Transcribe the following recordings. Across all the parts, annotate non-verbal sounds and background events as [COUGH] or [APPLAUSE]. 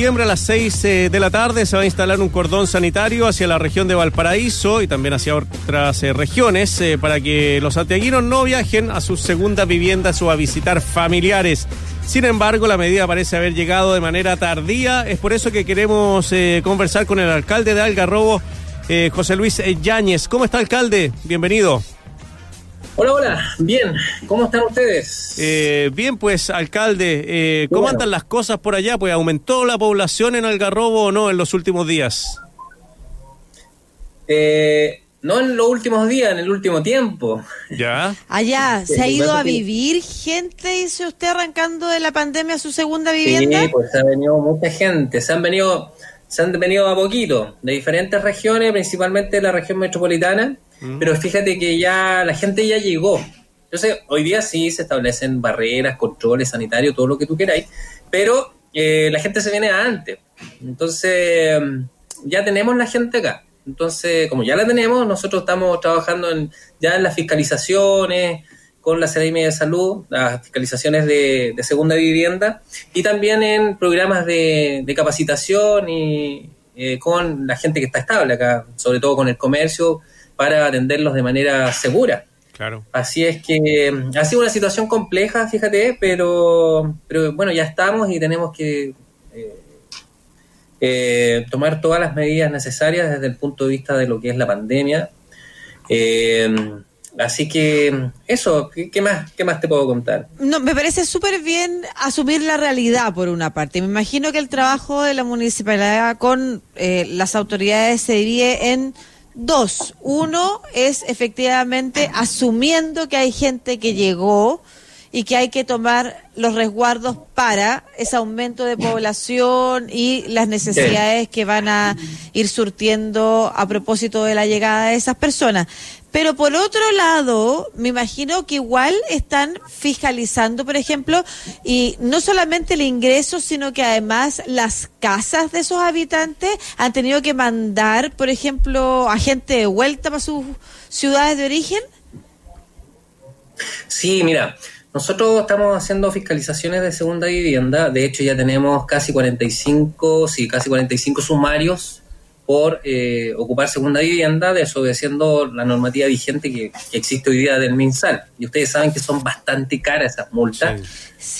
septiembre a las 6 eh, de la tarde se va a instalar un cordón sanitario hacia la región de Valparaíso y también hacia otras eh, regiones eh, para que los santiaguinos no viajen a sus segundas viviendas o a visitar familiares. Sin embargo, la medida parece haber llegado de manera tardía. Es por eso que queremos conversar con el alcalde de Algarrobo, José Luis Yáñez. ¿Cómo está, alcalde? Bienvenido. Hola, hola, bien, ¿cómo están ustedes? Eh, bien, pues, alcalde, eh, ¿cómo andan las cosas por allá? Pues, ¿aumentó la población en Algarrobo o no en los últimos días? Eh, no en los últimos días, en el último tiempo. ¿Ya? Allá, [LAUGHS] ¿se ha ido a vivir gente, dice usted, arrancando de la pandemia a su segunda vivienda? Sí, pues ha venido mucha gente, se han venido, se han venido a poquito, de diferentes regiones, principalmente de la región metropolitana, Mm. Pero fíjate que ya la gente ya llegó. Entonces, hoy día sí se establecen barreras, controles sanitarios, todo lo que tú queráis, pero eh, la gente se viene antes. Entonces, ya tenemos la gente acá. Entonces, como ya la tenemos, nosotros estamos trabajando en, ya en las fiscalizaciones con la CDM de Salud, las fiscalizaciones de, segunda vivienda y también en programas de, capacitación y eh, con la gente que está estable acá, sobre todo con el comercio, para atenderlos de manera segura. Claro. Así es que mm, ha sido una situación compleja, fíjate, pero, pero bueno, ya estamos y tenemos que eh, eh, tomar todas las medidas necesarias desde el punto de vista de lo que es la pandemia. Eh, así que eso, ¿qué, más, ¿qué más te puedo contar? No, me parece súper bien asumir la realidad por una parte. Me imagino que el trabajo de la municipalidad con las autoridades se divide en Dos, uno es efectivamente asumiendo que hay gente que llegó y que hay que tomar los resguardos para ese aumento de población y las necesidades que van a ir surtiendo a propósito de la llegada de esas personas. Pero por otro lado, me imagino que igual están fiscalizando, por ejemplo, y no solamente el ingreso, sino que además las casas de esos habitantes han tenido que mandar, por ejemplo, a gente de vuelta para sus ciudades de origen. Sí, mira, nosotros estamos haciendo fiscalizaciones de segunda vivienda. De hecho, ya tenemos casi 45, sí, casi 45 sumarios por eh, ocupar segunda vivienda, desobedeciendo la normativa vigente que, existe hoy día del MinSal. Y ustedes saben que son bastante caras esas multas,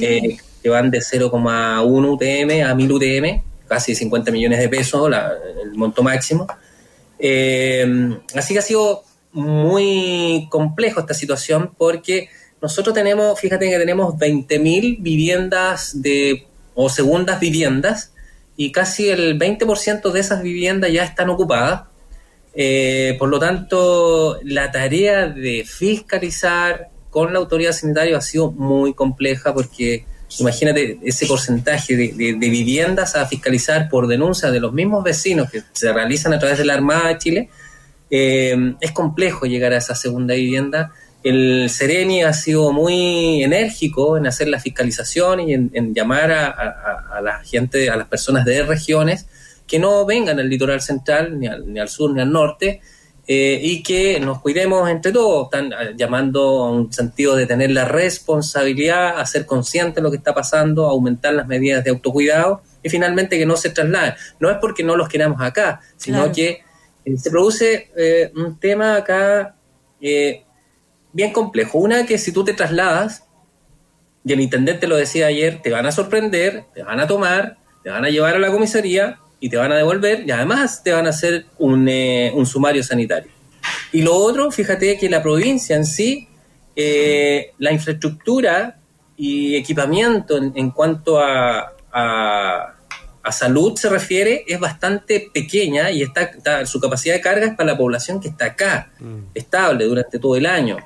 eh, que van de 0,1 UTM a 1000 UTM, casi 50 millones de pesos, el monto máximo. Eh, así que ha sido muy complejo esta situación porque nosotros tenemos, fíjate que tenemos 20.000 viviendas de, o segundas viviendas y casi el 20% de esas viviendas ya están ocupadas. Eh, por lo tanto, la tarea de fiscalizar con la autoridad sanitaria ha sido muy compleja porque imagínate ese porcentaje de, viviendas a fiscalizar por denuncia de los mismos vecinos que se realizan a través de la Armada de Chile. Eh, es complejo llegar a esa segunda vivienda el Sereni ha sido muy enérgico en hacer la fiscalización y en, llamar a, la gente, a las personas de regiones que no vengan al litoral central, ni al, sur, ni al norte, eh, y que nos cuidemos entre todos. Están ah, llamando a un sentido de tener la responsabilidad, a ser conscientes de lo que está pasando, a aumentar las medidas de autocuidado y finalmente que no se trasladen. No es porque no los queramos acá, sino que eh, se produce eh, un tema acá bien complejo. Una que si tú te trasladas, y el intendente lo decía ayer, te van a sorprender, te van a tomar, te van a llevar a la comisaría y te van a devolver y además te van a hacer un, eh, sumario sanitario. Y lo otro, fíjate que la provincia en sí, eh, la infraestructura y equipamiento en, cuanto a, a, salud se refiere es bastante pequeña y está, su capacidad de carga es para la población que está acá, mm. estable durante todo el año.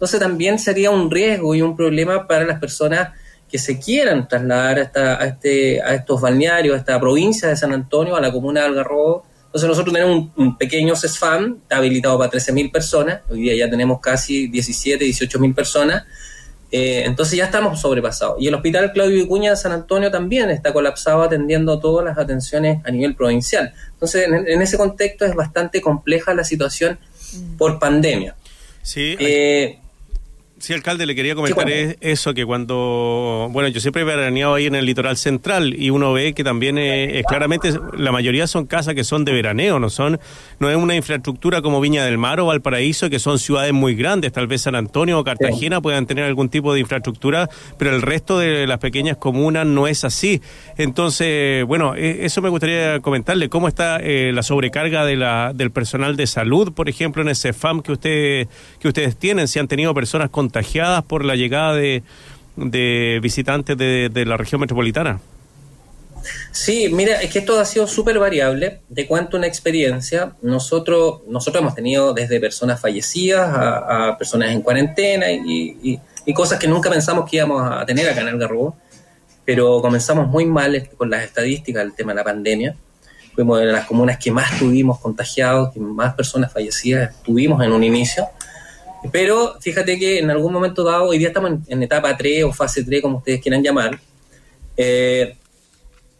Entonces también sería un riesgo y un problema para las personas que se quieran trasladar a, este, a estos balnearios, a esta provincia de San Antonio, a la comuna de Algarrobo. Entonces nosotros tenemos un, pequeño CESFAM, está habilitado para 13.000 personas, hoy día ya tenemos casi 17, 18.000 personas, eh, entonces ya estamos sobrepasados. Y el Hospital Claudio Vicuña de San Antonio también está colapsado atendiendo todas las atenciones a nivel provincial. Entonces en, ese contexto es bastante compleja la situación por pandemia. Sí. Eh, Sí, alcalde, le quería comentar eso, que cuando, bueno, yo siempre he veraneado ahí en el litoral central y uno ve que también es, claramente la mayoría son casas que son de veraneo, no son, no es una infraestructura como Viña del Mar o Valparaíso, que son ciudades muy grandes, tal vez San Antonio o Cartagena puedan tener algún tipo de infraestructura, pero el resto de las pequeñas comunas no es así. Entonces, bueno, e, eso me gustaría comentarle, ¿cómo está eh, la sobrecarga de la, del personal de salud, por ejemplo, en ese FAM que, usted, que ustedes tienen? Si han tenido personas con contagiadas por la llegada de, visitantes de, la región metropolitana? Sí, mira, es que esto ha sido súper variable. De cuanto una experiencia, nosotros, nosotros hemos tenido desde personas fallecidas a, personas en cuarentena y, cosas que nunca pensamos que íbamos a tener acá en Algarrobo, pero comenzamos muy mal con las estadísticas del tema de la pandemia. Fuimos de las comunas que más tuvimos contagiados, que más personas fallecidas tuvimos en un inicio. Pero fíjate que en algún momento dado, hoy día estamos en, etapa 3 o fase 3, como ustedes quieran llamar, eh,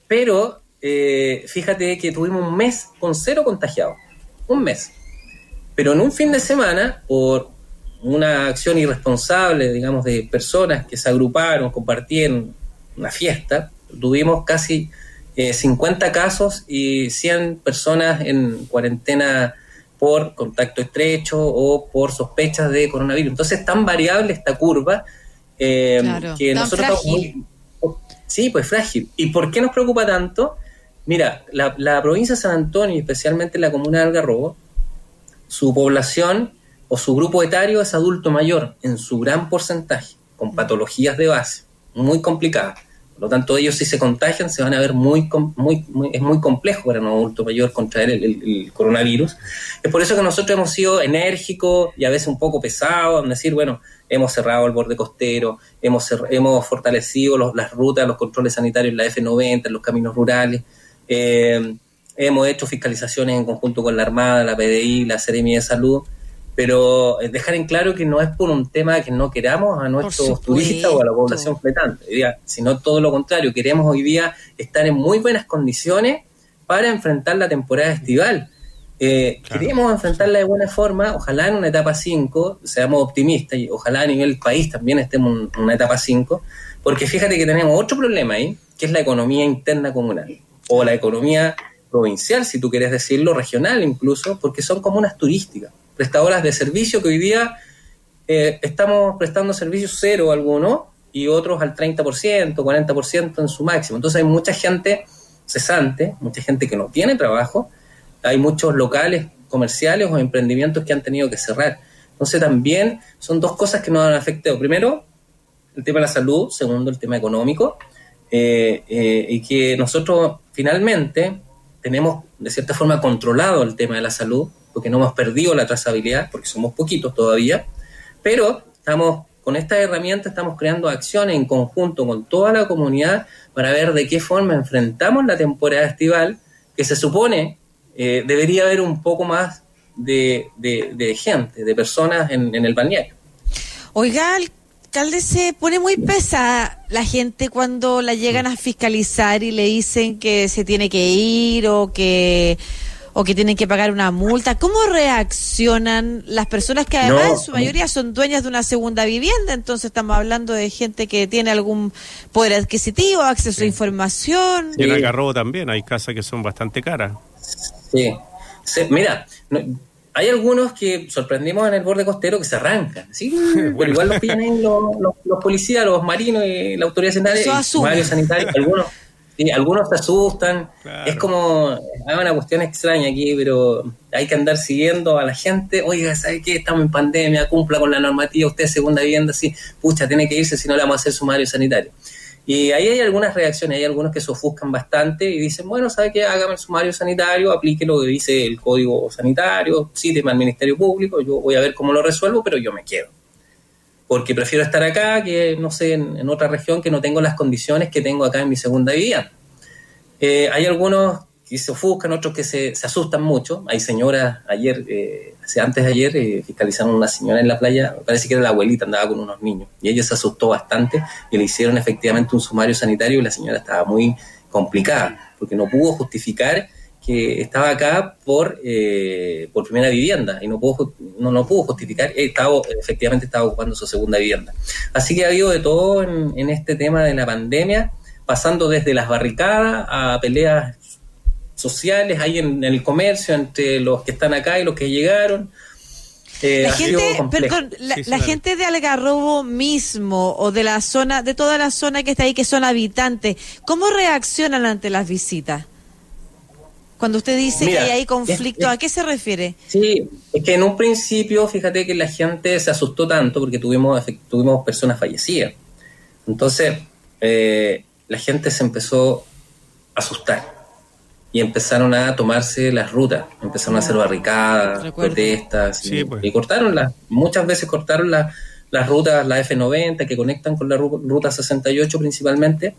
pero eh, fíjate que tuvimos un mes con cero contagiados, un mes. Pero en un fin de semana, por una acción irresponsable, digamos, de personas que se agruparon, compartieron una fiesta, tuvimos casi 50 eh, casos y 100 personas en cuarentena por contacto estrecho o por sospechas de coronavirus. Entonces, es tan variable esta curva eh, que nosotros frágil. Sí, pues frágil. ¿Y por qué nos preocupa tanto? Mira, la, provincia de San Antonio, especialmente la comuna de Algarrobo, su población o su grupo etario es adulto mayor en su gran porcentaje, con patologías de base, muy complicadas. Por lo tanto, ellos si se contagian se van a ver muy, es muy complejo para un adulto mayor contraer el, coronavirus. Es por eso que nosotros hemos sido enérgicos y a veces un poco pesados en decir, bueno, hemos cerrado el borde costero, hemos, hemos fortalecido las rutas, los controles sanitarios en la F90, en los caminos rurales, eh, hemos hecho fiscalizaciones en conjunto con la Armada, la PDI, la Seremia de Salud, pero eh, dejar en claro que no es por un tema que no queramos a nuestros turistas o a la población fletante, sino todo lo contrario, queremos hoy día estar en muy buenas condiciones para enfrentar la temporada estival. Eh, queremos enfrentarla de buena forma, ojalá en una etapa 5, seamos optimistas y ojalá a nivel país también estemos en una etapa 5, porque fíjate que tenemos otro problema ahí, que es la economía interna comunal, o la economía provincial, si tú quieres decirlo, regional incluso, porque son comunas turísticas prestadoras de servicio que hoy día eh, estamos prestando servicios cero algunos y otros al 30%, 40% en su máximo. Entonces hay mucha gente cesante, mucha gente que no tiene trabajo, hay muchos locales comerciales o emprendimientos que han tenido que cerrar. Entonces también son dos cosas que nos han afectado. Primero, el tema de la salud, segundo, el tema económico, eh, eh, y que nosotros finalmente tenemos de cierta forma controlado el tema de la salud, porque no hemos perdido la trazabilidad, porque somos poquitos todavía, pero estamos con esta herramienta estamos creando acciones en conjunto con toda la comunidad para ver de qué forma enfrentamos la temporada estival, que se supone eh, debería haber un poco más de, gente, de personas en, en el balneario. Oiga, alcalde, se pone muy pesada la gente cuando la llegan a fiscalizar y le dicen que se tiene que ir o que o que tienen que pagar una multa. ¿Cómo reaccionan las personas que además en su mayoría son dueñas de una segunda vivienda? Entonces estamos hablando de gente que tiene algún poder adquisitivo, acceso a información. Y en Algarrobo también hay casas que son bastante caras. Sí. mira, hay algunos que sorprendimos en el borde costero que se arrancan, ¿sí? [LAUGHS] Pero igual los pillan los, los, policías, los marinos y la autoridad sanitaria, sanitario, algunos algunos se asustan. Es como, hay una cuestión extraña aquí, pero hay que andar siguiendo a la gente. Oiga, ¿sabe qué? Estamos en pandemia, cumpla con la normativa, usted es segunda vivienda, sí, pucha, tiene que irse si no le vamos a hacer sumario sanitario. Y ahí hay algunas reacciones, hay algunos que se ofuscan bastante y dicen, bueno, ¿sabe qué? Hágame el sumario sanitario, aplique lo que dice el código sanitario, cíteme al Ministerio Público, yo voy a ver cómo lo resuelvo, pero yo me quedo porque prefiero estar acá que, no sé, en, otra región que no tengo las condiciones que tengo acá en mi segunda vivienda. Eh, hay algunos que se ofuscan, otros que se, asustan mucho. Hay señoras, ayer, eh, antes de ayer, eh, fiscalizaron una señora en la playa, parece que era la abuelita, andaba con unos niños, y ella se asustó bastante y le hicieron efectivamente un sumario sanitario y la señora estaba muy complicada, porque no pudo justificar que estaba acá por, eh, por primera vivienda y no pudo, no, no pudo justificar, estaba, efectivamente estaba ocupando su segunda vivienda. Así que ha habido de todo en, en este tema de la pandemia, pasando desde las barricadas a peleas sociales ahí en, el comercio entre los que están acá y los que llegaron. Eh, la gente, perdón, la, gente de Algarrobo mismo o de la zona, de toda la zona que está ahí, que son habitantes, ¿cómo reaccionan ante las visitas? Cuando usted dice que hay conflicto, ¿a qué se refiere? Sí, es que en un principio, fíjate que la gente se asustó tanto porque tuvimos, tuvimos personas fallecidas. Entonces, eh, la gente se empezó a asustar y empezaron a tomarse las rutas, empezaron a hacer barricadas, protestas, pues. y, cortaron las, muchas veces cortaron las, las rutas, la F90 que conectan con la ruta 68 principalmente,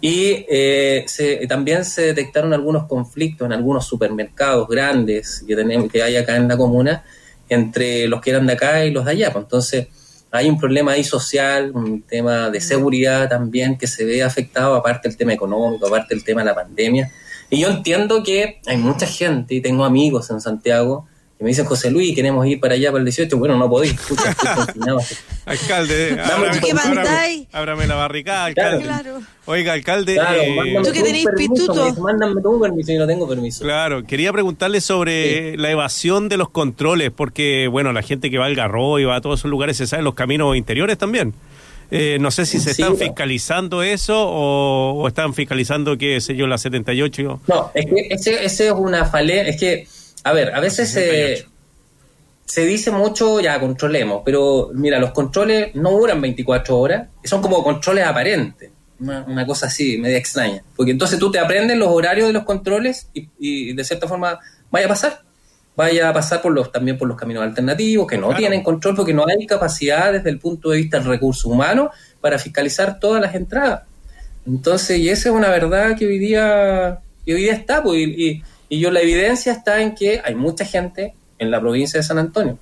y eh, se, también se detectaron algunos conflictos en algunos supermercados grandes que, tenemos, que hay acá en la comuna entre los que eran de acá y los de allá. Pues. Entonces, hay un problema ahí social, un tema de seguridad también que se ve afectado, aparte del tema económico, aparte del tema de la pandemia. Y yo entiendo que hay mucha gente, y tengo amigos en Santiago, que me dicen, José Luis, queremos ir para allá para el 18. Bueno, no podéis, escucha, [LAUGHS] Alcalde, ábrame, la barricada, alcalde. Claro. Oiga, alcalde. Eh, tú que tenéis pituto. Mándame tu permiso, yo no tengo permiso. Claro, quería preguntarle sobre la evasión de los controles, porque, bueno, la gente que va al Garro y va a todos esos lugares se sabe los caminos interiores también. Eh, no sé si se están fiscalizando eso o, están fiscalizando, qué sé yo, la 78. No, es que ese, es una falencia. Es que, a ver, a veces se, se dice mucho, ya controlemos, pero mira, los controles no duran 24 horas, son como controles aparentes. Una, cosa así, media extraña. Porque entonces tú te aprendes los horarios de los controles y, y de cierta forma vaya a pasar vaya a pasar por los, también por los caminos alternativos, que no tienen control porque no hay capacidad desde el punto de vista del recurso humano para fiscalizar todas las entradas. Entonces, y esa es una verdad que hoy día, hoy día está, pues, y, y, yo la evidencia está en que hay mucha gente en la provincia de San Antonio.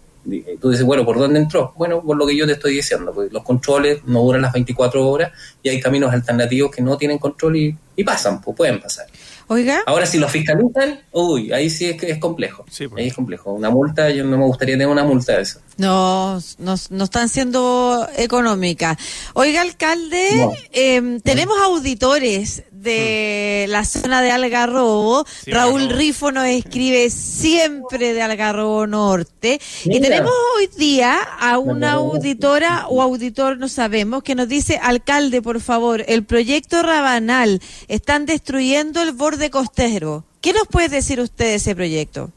tú dices, bueno, ¿por dónde entró? Bueno, por lo que yo te estoy diciendo, pues los controles no duran las 24 horas y hay caminos alternativos que no tienen control y, y pasan, pues pueden pasar. Oiga. Ahora, si lo fiscalizan, uy, ahí sí es, es complejo. Sí, pues. Ahí es complejo. Una multa, yo no me gustaría tener una multa de eso. No, no, no están siendo económicas. Oiga, alcalde, em, tenemos auditores de la zona de Algarrobo. Raúl Rifo nos escribe siempre de Algarrobo Norte. Y tenemos hoy día a una auditora o auditor, no sabemos, que nos dice, alcalde, por favor, el proyecto Rabanal, están destruyendo el borde costero. ¿Qué nos puede decir usted de ese proyecto?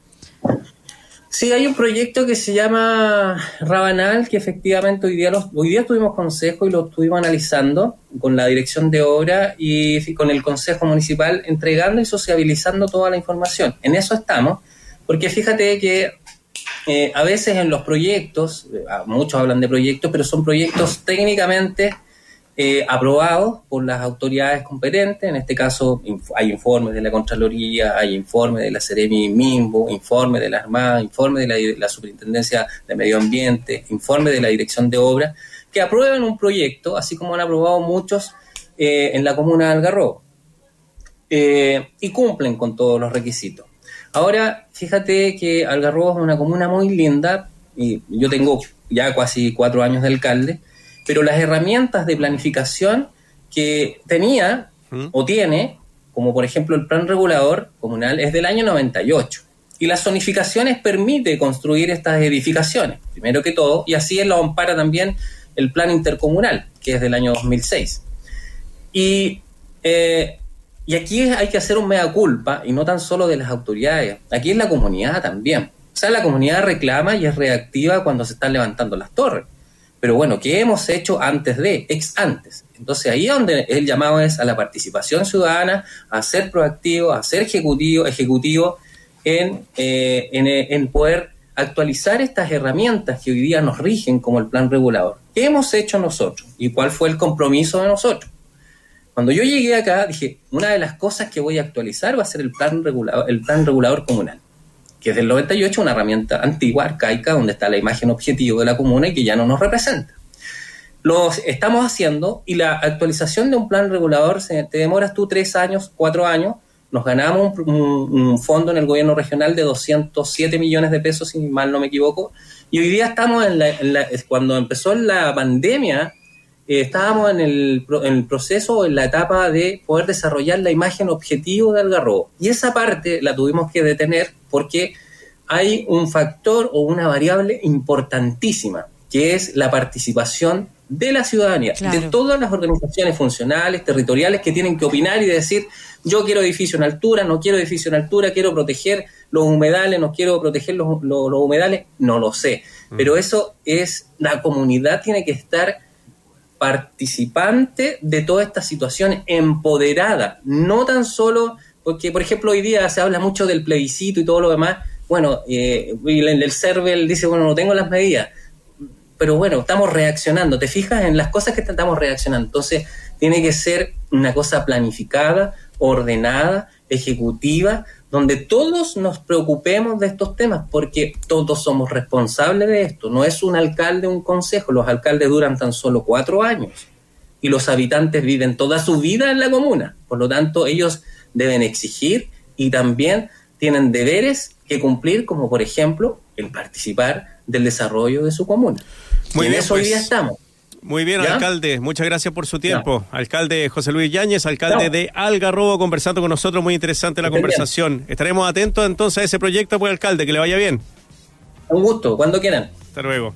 Sí, hay un proyecto que se llama Rabanal, que efectivamente hoy día, los, hoy día tuvimos consejo y lo estuvimos analizando con la dirección de obra y con el consejo municipal, entregando y sociabilizando toda la información. En eso estamos, porque fíjate que eh, a veces en los proyectos, eh, muchos hablan de proyectos, pero son proyectos técnicamente eh, aprobados por las autoridades competentes. En este caso hay informes de la Contraloría, hay informes de la Ceremi Mimbo, informes de la Armada, informes de la, Superintendencia de Medio Ambiente, informes de la Dirección de Obras, que aprueban un proyecto, así como han aprobado muchos eh, en la comuna de Algarrobo, eh, y cumplen con todos los requisitos. Ahora, fíjate que Algarrobo es una comuna muy linda, y yo tengo ya casi cuatro años de alcalde, pero las herramientas de planificación que tenía ¿Mm? o tiene, como por ejemplo el plan regulador comunal, es del año 98. Y las zonificaciones permite construir estas edificaciones, primero que todo, y así lo ampara también el plan intercomunal, que es del año 2006. Y, eh, y aquí hay que hacer un mea culpa, y no tan solo de las autoridades, aquí es la comunidad también. O sea, la comunidad reclama y es reactiva cuando se están levantando las torres. Pero bueno, ¿qué hemos hecho antes de, ex antes? Entonces ahí es donde el llamado es a la participación ciudadana, a ser proactivo, a ser ejecutivo, ejecutivo en, eh, en, poder actualizar estas herramientas que hoy día nos rigen como el plan regulador. ¿Qué hemos hecho nosotros? ¿Y cuál fue el compromiso de nosotros? Cuando yo llegué acá, dije, una de las cosas que voy a actualizar va a ser el plan regulador, el plan regulador comunal que es del 98, una herramienta antigua, arcaica, donde está la imagen objetivo de la comuna y que ya no nos representa. Lo estamos haciendo y la actualización de un plan regulador, te demoras tú tres años, cuatro años, nos ganamos un, fondo en el gobierno regional de 207 millones de pesos, si mal no me equivoco, y hoy día estamos en la, cuando empezó la pandemia, eh, estábamos en el, en el proceso, en la etapa de poder desarrollar la imagen objetivo del Algarrobo. Y esa parte la tuvimos que detener porque hay un factor o una variable importantísima, que es la participación de la ciudadanía, de todas las organizaciones funcionales, territoriales que tienen que opinar y decir, yo quiero edificio en altura, no quiero edificio en altura, quiero proteger los humedales, no quiero proteger los, humedales, no lo sé. Mm. Pero eso es, la comunidad tiene que estar participante de toda esta situación, empoderada, no tan solo, porque por ejemplo hoy día se habla mucho del plebiscito y todo lo demás, bueno, eh, el, el CERVEL dice, bueno, no tengo las medidas, pero bueno, estamos reaccionando, ¿te fijas en las cosas que estamos reaccionando? Entonces, tiene que ser una cosa planificada, ordenada, ejecutiva, donde todos nos preocupemos de estos temas, porque todos somos responsables de esto. No es un alcalde, un consejo, los alcaldes duran tan solo cuatro años y los habitantes viven toda su vida en la comuna. Por lo tanto, ellos deben exigir y también tienen deberes que cumplir, como por ejemplo el participar del desarrollo de su comuna. Muy bien, eso hoy día pues. estamos. Muy bien, alcalde. Muchas gracias por su tiempo. Alcalde José Luis Yáñez, alcalde de Algarrobo, conversando con nosotros. Muy interesante la conversación. Estaremos atentos entonces a ese proyecto, pues, alcalde. Que le vaya bien. Un gusto, cuando quieran. Hasta luego.